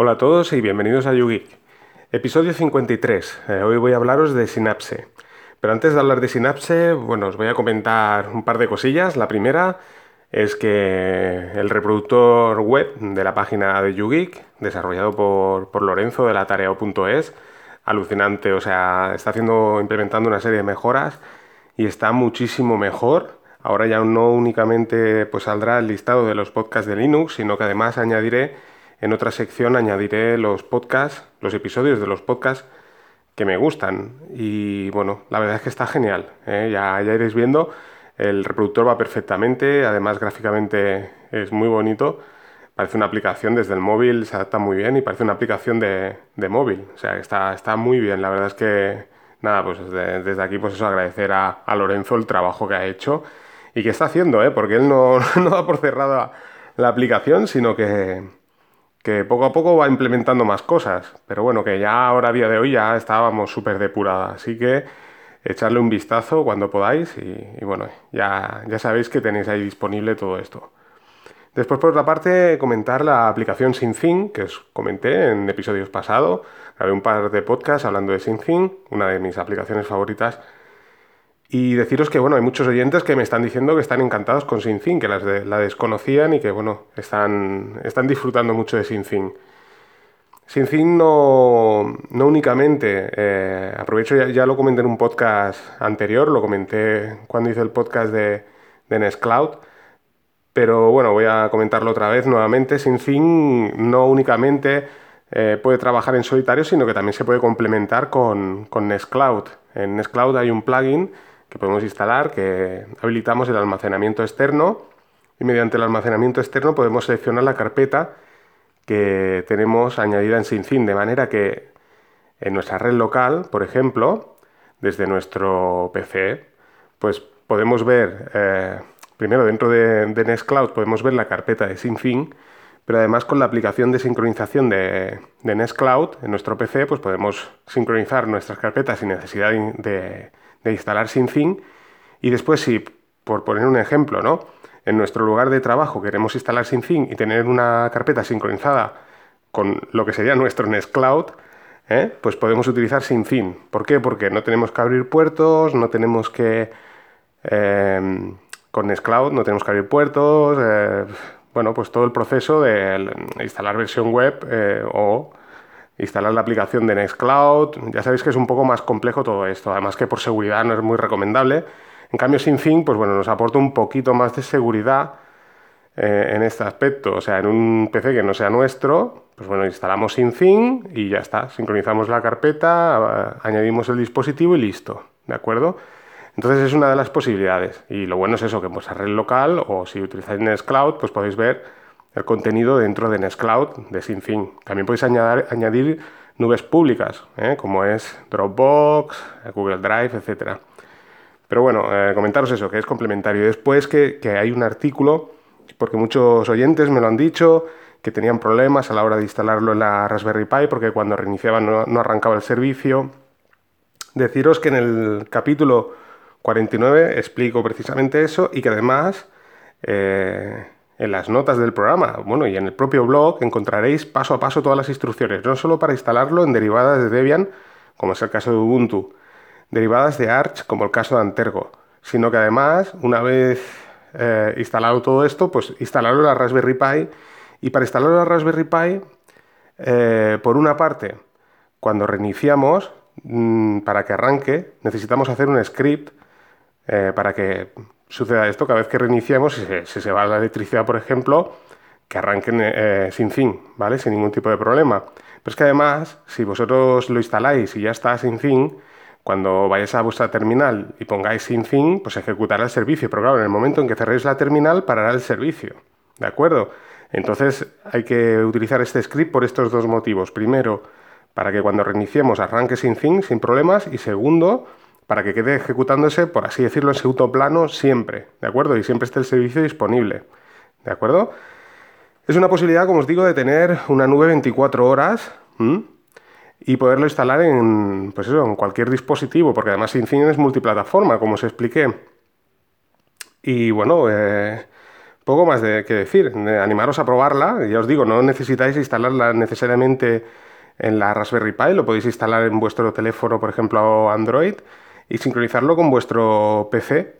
Hola a todos y bienvenidos a YouGeek. Episodio 53. Eh, hoy voy a hablaros de Synapse. Pero antes de hablar de Synapse, bueno, os voy a comentar un par de cosillas. La primera es que el reproductor web de la página de YouGeek, desarrollado por, Lorenzo de la tarea.es, alucinante, o sea, está haciendo, implementando una serie de mejoras y está muchísimo mejor. Ahora ya no únicamente pues, saldrá el listado de los podcasts de Linux, sino que además añadiré en otra sección añadiré los podcasts, los episodios de los podcasts que me gustan. Y bueno, la verdad es que está genial. ¿eh? Ya, ya iréis viendo. El reproductor va perfectamente, además gráficamente es muy bonito. Parece una aplicación desde el móvil, se adapta muy bien y parece una aplicación de, móvil. O sea, está, está muy bien. La verdad es que, nada, pues desde, aquí pues eso agradecer a, Lorenzo el trabajo que ha hecho y que está haciendo, ¿eh? porque él no, no da por cerrada la aplicación, sino que, que poco a poco va implementando más cosas, pero bueno, que ya ahora a día de hoy ya estábamos súper depuradas, así que echarle un vistazo cuando podáis y, bueno, ya, ya sabéis que tenéis ahí disponible todo esto. Después, por otra parte, comentar la aplicación SynthIn, que os comenté en episodios pasados. Grabé un par de podcasts hablando de SynthIn, una de mis aplicaciones favoritas y deciros que bueno, hay muchos oyentes que me están diciendo que están encantados con SynthIn, que las la desconocían y que bueno, están, están disfrutando mucho de SynthIn. SynthIn no, no únicamente, eh, aprovecho, ya, lo comenté en un podcast anterior, lo comenté cuando hice el podcast de, de Nextcloud, pero bueno, voy a comentarlo otra vez nuevamente. SynthIn no únicamente eh, puede trabajar en solitario, sino que también se puede complementar con, con Nextcloud. En Nextcloud hay un plugin que podemos instalar, que habilitamos el almacenamiento externo y mediante el almacenamiento externo podemos seleccionar la carpeta que tenemos añadida en SynthIn, de manera que en nuestra red local, por ejemplo, desde nuestro PC, pues podemos ver, eh, primero dentro de, Nextcloud podemos ver la carpeta de SynthIn, pero además con la aplicación de sincronización de, de Nextcloud en nuestro PC, pues podemos sincronizar nuestras carpetas sin necesidad de, de instalar SynthIn y después si, por poner un ejemplo, ¿no? en nuestro lugar de trabajo queremos instalar SynthIn y tener una carpeta sincronizada con lo que sería nuestro Nextcloud, ¿eh? pues podemos utilizar SynthIn. ¿Por qué? Porque no tenemos que abrir puertos, no tenemos que... Eh, con Nextcloud no tenemos que abrir puertos, eh, bueno, pues todo el proceso de instalar versión web o instalar la aplicación de Nextcloud. Ya sabéis que es un poco más complejo todo esto, además que por seguridad no es muy recomendable. En cambio, SynthIn, pues bueno, nos aporta un poquito más de seguridad eh, en este aspecto. O sea, en un PC que no sea nuestro, pues bueno, instalamos SynthIn y ya está. Sincronizamos la carpeta, añadimos el dispositivo y listo. ¿De acuerdo? Entonces es una de las posibilidades. Y lo bueno es eso, que en vuestra red local o si utilizáis Nextcloud, pues podéis ver el contenido dentro de Nextcloud de SynthIn. También podéis añadir, nubes públicas, ¿eh? como es Dropbox, Google Drive, etc. Pero bueno, eh, comentaros eso, que es complementario. Después que, hay un artículo, porque muchos oyentes me lo han dicho, que tenían problemas a la hora de instalarlo en la Raspberry Pi, porque cuando reiniciaban no, arrancaba el servicio. Deciros que en el capítulo 49 explico precisamente eso y que además... Eh, en las notas del programa, bueno, y en el propio blog encontraréis paso a paso todas las instrucciones, no solo para instalarlo en derivadas de Debian, como es el caso de Ubuntu, derivadas de Arch, como el caso de Antergo, sino que además, una vez eh, instalado todo esto, pues instalarlo en la Raspberry Pi, y para instalarlo en la Raspberry Pi, eh, por una parte, cuando reiniciamos, mm, para que arranque, necesitamos hacer un script eh, para que suceda esto cada vez que reiniciemos, si se, va la electricidad, por ejemplo, que arranquen eh, sin fin, ¿vale? Sin ningún tipo de problema. Pero es que además, si vosotros lo instaláis y ya está sin fin, cuando vayáis a vuestra terminal y pongáis sin fin, pues ejecutará el servicio. Pero claro, en el momento en que cerréis la terminal, parará el servicio. ¿De acuerdo? Entonces hay que utilizar este script por estos dos motivos. Primero, para que cuando reiniciemos arranque sin fin, sin problemas. Y segundo, para que quede ejecutándose, por así decirlo, en segundo plano siempre, ¿de acuerdo? Y siempre esté el servicio disponible, ¿de acuerdo? Es una posibilidad, como os digo, de tener una nube 24 horas y poderlo instalar en, pues eso, en cualquier dispositivo, porque además SynthIn es multiplataforma, como os expliqué. Y bueno, eh, poco más de que decir. Animaros a probarla. Ya os digo, no necesitáis instalarla necesariamente en la Raspberry Pi, lo podéis instalar en vuestro teléfono, por ejemplo, Android, y sincronizarlo con vuestro PC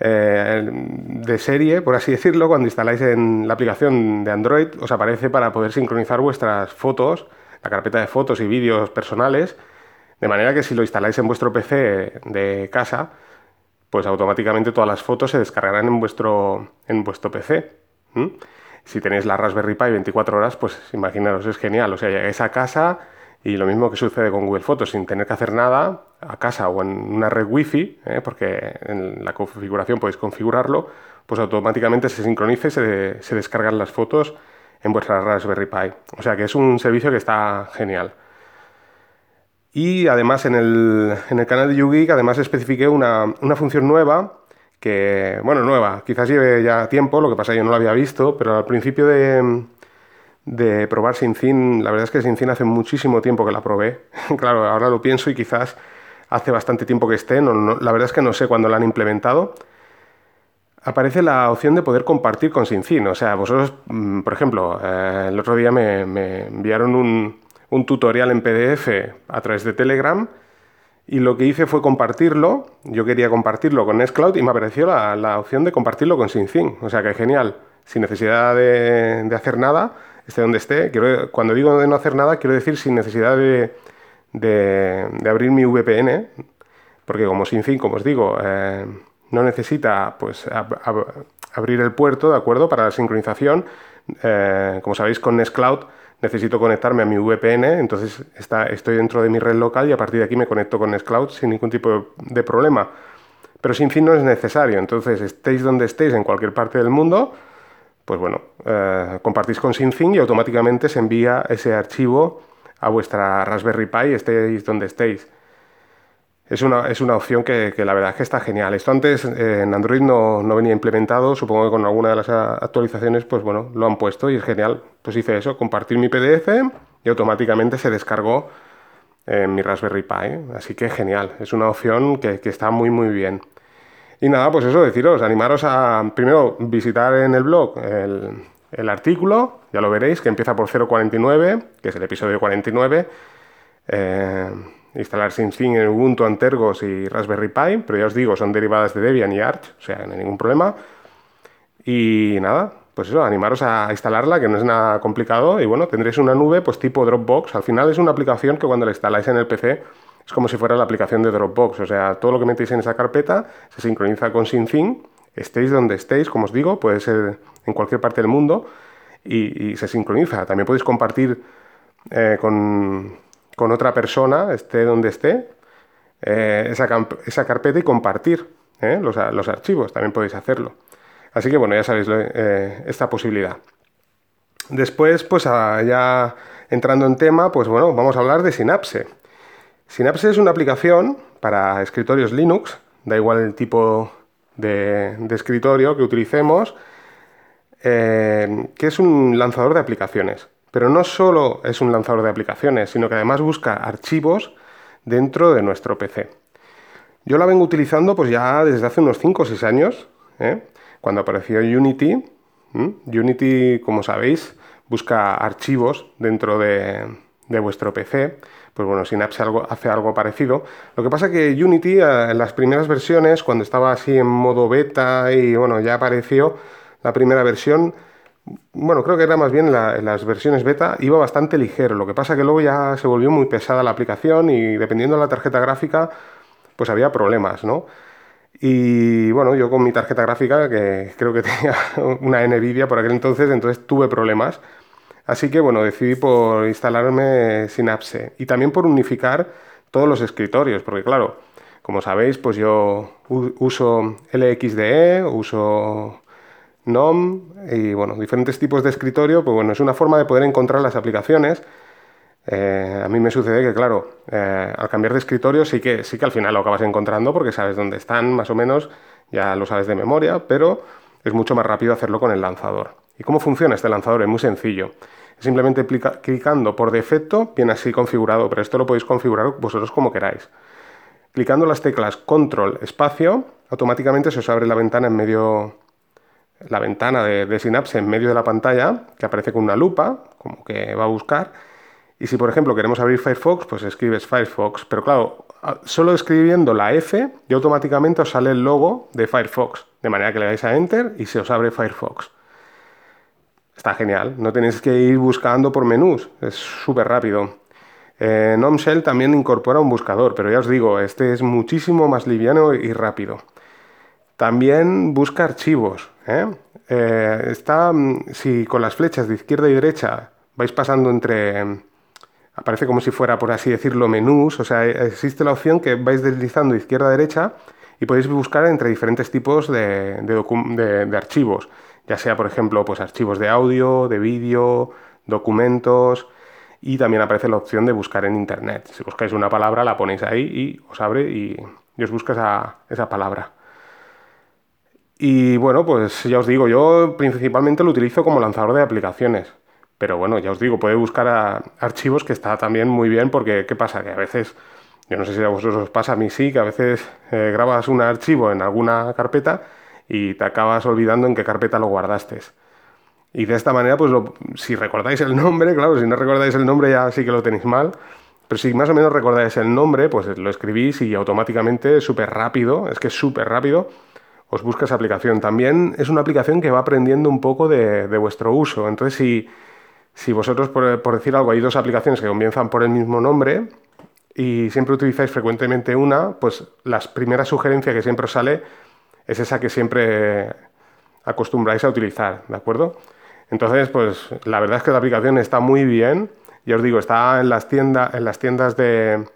eh, de serie, por así decirlo. Cuando instaláis en la aplicación de Android, os aparece para poder sincronizar vuestras fotos, la carpeta de fotos y vídeos personales, de manera que si lo instaláis en vuestro PC de casa, pues automáticamente todas las fotos se descargarán en vuestro, en vuestro PC. Si tenéis la Raspberry Pi 24 horas, pues imaginaros, es genial. O sea, llegáis a casa y lo mismo que sucede con Google Fotos, sin tener que hacer nada, a casa o en una red Wi-Fi, ¿eh? porque en la configuración podéis configurarlo, pues automáticamente se sincroniza y se, descargan las fotos en vuestra Raspberry Pi. O sea que es un servicio que está genial. Y además en el, canal de YouGeek además especifiqué una, función nueva que, bueno, nueva, quizás lleve ya tiempo, lo que pasa yo no lo había visto, pero al principio de, de probar SinCin, la verdad es que SinCin hace muchísimo tiempo que la probé. claro, ahora lo pienso y quizás hace bastante tiempo que esté, la verdad es que no sé cuándo la han implementado. Aparece la opción de poder compartir con SinCin, o sea, vosotros, mm, por ejemplo, eh, el otro día me enviaron un, un tutorial en PDF a través de Telegram y lo que hice fue compartirlo. Yo quería compartirlo con Nextcloud y me apareció la, opción de compartirlo con SyncThing. O sea que genial, sin necesidad de, hacer nada, esté donde esté. Quiero, cuando digo de no hacer nada, quiero decir sin necesidad de, abrir mi VPN, porque como SyncThing, como os digo, eh, no necesita pues, abrir el puerto, ¿de acuerdo? Para la sincronización. Eh, como sabéis, con Nextcloud necesito conectarme a mi VPN, entonces está, estoy dentro de mi red local y a partir de aquí me conecto con Nextcloud sin ningún tipo de problema. Pero sin fin no es necesario, entonces estéis donde estéis en cualquier parte del mundo, pues bueno, eh, compartís con SyncThing y automáticamente se envía ese archivo a vuestra Raspberry Pi, estéis donde estéis es una, es una opción que, la verdad es que está genial. Esto antes eh, en Android no, venía implementado, supongo que con alguna de las actualizaciones, pues bueno, lo han puesto y es genial. Pues hice eso, compartir mi PDF y automáticamente se descargó en mi Raspberry Pi. Así que genial, es una opción que, está muy muy bien. Y nada, pues eso, deciros, animaros a primero visitar en el blog el, artículo, ya lo veréis, que empieza por 049, que es el episodio 49. Eh, instalar SimSync en Ubuntu, Antergos y Raspberry Pi, pero ya os digo, son derivadas de Debian y Arch, o sea, no hay ningún problema. Y nada, pues eso, animaros a instalarla, que no es nada complicado, y bueno, tendréis una nube pues tipo Dropbox. Al final es una aplicación que cuando la instaláis en el PC es como si fuera la aplicación de Dropbox, o sea, todo lo que metéis en esa carpeta se sincroniza con SyncThing, estéis donde estéis, como os digo, puede ser en cualquier parte del mundo, y, se sincroniza. También podéis compartir eh, con con otra persona, esté donde esté, eh, esa, carpeta y compartir eh, los, archivos, también podéis hacerlo. Así que bueno, ya sabéis esta posibilidad. Después, pues ya entrando en tema, pues bueno, vamos a hablar de Synapse. Synapse es una aplicación para escritorios Linux, da igual el tipo de, escritorio que utilicemos, que es un lanzador de aplicaciones. Pero no solo es un lanzador de aplicaciones, sino que además busca archivos dentro de nuestro PC. Yo la vengo utilizando pues ya desde hace unos 5 o 6 años, ¿eh? cuando apareció Unity. Unity, como sabéis, busca archivos dentro de, vuestro PC. Pues bueno, Synapse algo, hace algo parecido. Lo que pasa que Unity, eh, en las primeras versiones, cuando estaba así en modo beta y bueno, ya apareció la primera versión, bueno, creo que era más bien en las versiones beta, iba bastante ligero. Lo que pasa que luego ya se volvió muy pesada la aplicación y dependiendo de la tarjeta gráfica, pues había problemas, ¿no? Y bueno, yo con mi tarjeta gráfica, que creo que tenía una Nvidia por aquel entonces, entonces tuve problemas. Así que bueno, decidí por instalarme Synapse y también por unificar todos los escritorios, porque claro, como sabéis, pues yo uso LXDE, uso NOM y bueno, diferentes tipos de escritorio, pues bueno, es una forma de poder encontrar las aplicaciones. Eh, a mí me sucede que, claro, eh, al cambiar de escritorio sí que, sí que al final lo acabas encontrando porque sabes dónde están, más o menos, ya lo sabes de memoria, pero es mucho más rápido hacerlo con el lanzador. ¿Y cómo funciona este lanzador? Es muy sencillo. Simplemente clicando por defecto, viene así configurado, pero esto lo podéis configurar vosotros como queráis. Clicando las teclas control espacio, automáticamente se os abre la ventana en medio la ventana de, Synapse en medio de la pantalla, que aparece con una lupa, como que va a buscar. Y si, por ejemplo, queremos abrir Firefox, pues escribes Firefox. Pero claro, solo escribiendo la F, y automáticamente os sale el logo de Firefox. De manera que le dais a Enter y se os abre Firefox. Está genial, no tenéis que ir buscando por menús, es súper rápido. Eh, también incorpora un buscador, pero ya os digo, este es muchísimo más liviano y rápido. También busca archivos. ¿eh? Eh, está, mm, si con las flechas de izquierda y derecha vais pasando entre, aparece como si fuera, por así decirlo, menús, o sea, existe la opción que vais deslizando izquierda a derecha y podéis buscar entre diferentes tipos de, de archivos ya sea por ejemplo pues archivos de audio, de vídeo, documentos y también aparece la opción de buscar en internet. Si buscáis una palabra la ponéis ahí y os abre y, os busca esa, esa palabra. Y bueno, pues ya os digo, yo principalmente lo utilizo como lanzador de aplicaciones. Pero bueno, ya os digo, puede buscar archivos que está también muy bien porque ¿qué pasa? Que a veces, yo no sé si a vosotros os pasa, a mí sí, que a veces eh, grabas un archivo en alguna carpeta y te acabas olvidando en qué carpeta lo guardaste. Y de esta manera, pues si recordáis el nombre, claro, si no recordáis el nombre ya sí que lo tenéis mal, pero si más o menos recordáis el nombre, pues lo escribís y automáticamente, súper rápido, es que es súper rápido, os busca esa aplicación. También es una aplicación que va aprendiendo un poco de, vuestro uso. Entonces, si, si vosotros, por, por, decir algo, hay dos aplicaciones que comienzan por el mismo nombre y siempre utilizáis frecuentemente una, pues las primeras sugerencias que siempre os sale es esa que siempre acostumbráis a utilizar, ¿de acuerdo? Entonces, pues la verdad es que la aplicación está muy bien. Ya os digo, está en las, tiendas, en las tiendas de,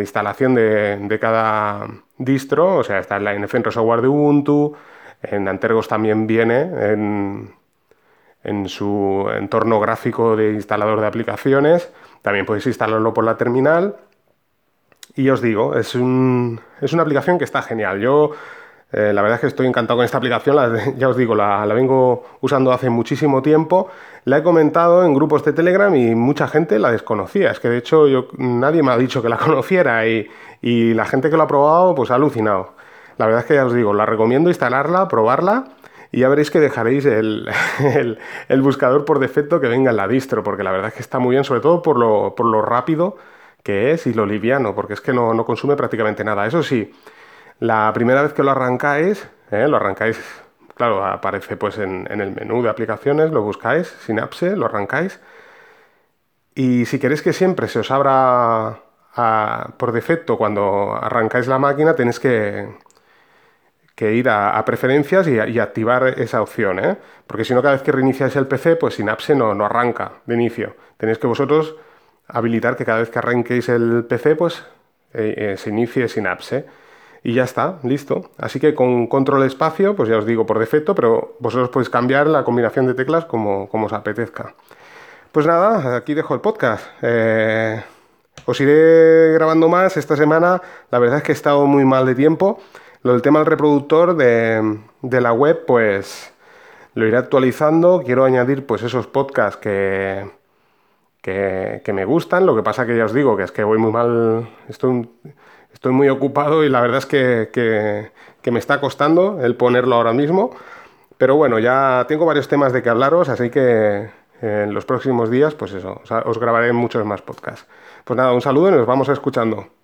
instalación de, cada distro, o sea, está en la NFN Software de Ubuntu, en Antergos también viene en, en, su entorno gráfico de instalador de aplicaciones, también podéis instalarlo por la terminal. Y os digo, es, un, es una aplicación que está genial. Yo eh, la verdad es que estoy encantado con esta aplicación, ya os digo, la, vengo usando hace muchísimo tiempo. La he comentado en grupos de Telegram y mucha gente la desconocía. Es que de hecho yo, nadie me ha dicho que la conociera y, la gente que lo ha probado pues ha alucinado. La verdad es que ya os digo, la recomiendo instalarla, probarla y ya veréis que dejaréis el, buscador por defecto que venga en la distro, porque la verdad es que está muy bien, sobre todo por lo, por lo rápido que es y lo liviano, porque es que no, no consume prácticamente nada. Eso sí, la primera vez que lo arrancáis, ¿eh? lo arrancáis, claro, aparece pues en, el menú de aplicaciones, lo buscáis, Synapse, lo arrancáis. Y si queréis que siempre se os abra por defecto cuando arrancáis la máquina, tenéis que, que ir a, preferencias y, activar esa opción, ¿eh? porque si no, cada vez que reiniciáis el PC, pues Synapse no, no arranca de inicio. Tenéis que vosotros habilitar que cada vez que arranquéis el PC, pues eh, se inicie Synapse y ya está, listo. Así que con control espacio, pues ya os digo por defecto, pero vosotros podéis cambiar la combinación de teclas como, os apetezca. Pues nada, aquí dejo el podcast. Eh, os iré grabando más esta semana. La verdad es que he estado muy mal de tiempo. Lo del tema del reproductor de, la web, pues lo iré actualizando. Quiero añadir pues esos podcasts que, que, que me gustan. Lo que pasa que ya os digo que es que voy muy mal. Estoy estoy muy ocupado y la verdad es que, me está costando el ponerlo ahora mismo. Pero bueno, ya tengo varios temas de que hablaros, así que en los próximos días, pues eso, os grabaré muchos más podcasts. Pues nada, un saludo y nos vamos escuchando.